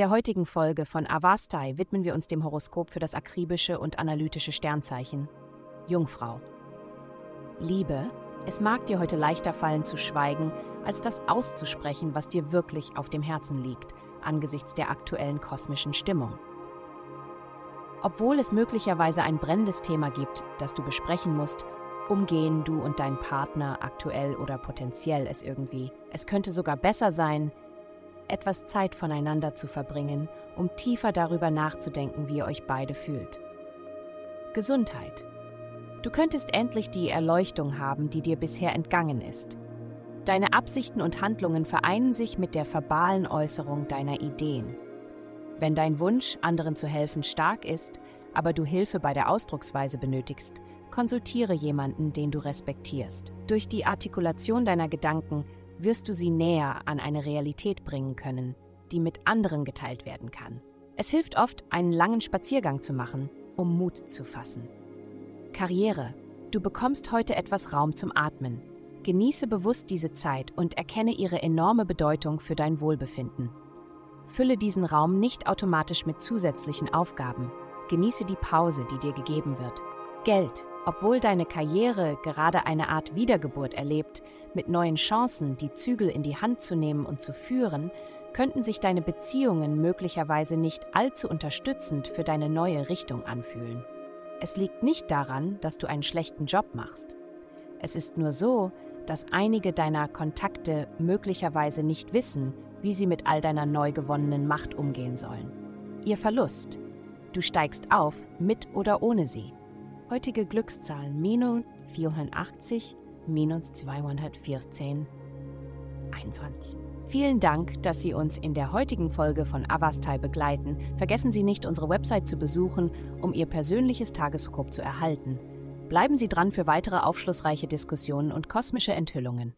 der heutigen Folge von Avastai widmen wir uns dem Horoskop für das akribische und analytische Sternzeichen Jungfrau. Liebe, es mag dir heute leichter fallen zu schweigen, als das auszusprechen, was dir wirklich auf dem Herzen liegt, angesichts der aktuellen kosmischen Stimmung. Obwohl es möglicherweise ein brennendes Thema gibt, das du besprechen musst, umgehen du und dein Partner aktuell oder potenziell es irgendwie. Es könnte sogar besser sein, etwas Zeit voneinander zu verbringen, um tiefer darüber nachzudenken, wie ihr euch beide fühlt. Gesundheit. Du könntest endlich die Erleuchtung haben, die dir bisher entgangen ist. Deine Absichten und Handlungen vereinen sich mit der verbalen Äußerung deiner Ideen. Wenn dein Wunsch, anderen zu helfen, stark ist, aber du Hilfe bei der Ausdrucksweise benötigst, konsultiere jemanden, den du respektierst. Durch die Artikulation deiner Gedanken wirst du sie näher an eine Realität bringen können, die mit anderen geteilt werden kann. Es hilft oft, einen langen Spaziergang zu machen, um Mut zu fassen. Karriere. Du bekommst heute etwas Raum zum Atmen. Genieße bewusst diese Zeit und erkenne ihre enorme Bedeutung für dein Wohlbefinden. Fülle diesen Raum nicht automatisch mit zusätzlichen Aufgaben. Genieße die Pause, die dir gegeben wird. Geld. Obwohl deine Karriere gerade eine Art Wiedergeburt erlebt, mit neuen Chancen, die Zügel in die Hand zu nehmen und zu führen, könnten sich deine Beziehungen möglicherweise nicht allzu unterstützend für deine neue Richtung anfühlen. Es liegt nicht daran, dass du einen schlechten Job machst. Es ist nur so, dass einige deiner Kontakte möglicherweise nicht wissen, wie sie mit all deiner neu gewonnenen Macht umgehen sollen. Ihr Verlust. Du steigst auf, mit oder ohne sie. Heutige Glückszahlen minus 480, minus 214, 21. Vielen Dank, dass Sie uns in der heutigen Folge von Avastai begleiten. Vergessen Sie nicht, unsere Website zu besuchen, um Ihr persönliches Tageshoroskop zu erhalten. Bleiben Sie dran für weitere aufschlussreiche Diskussionen und kosmische Enthüllungen.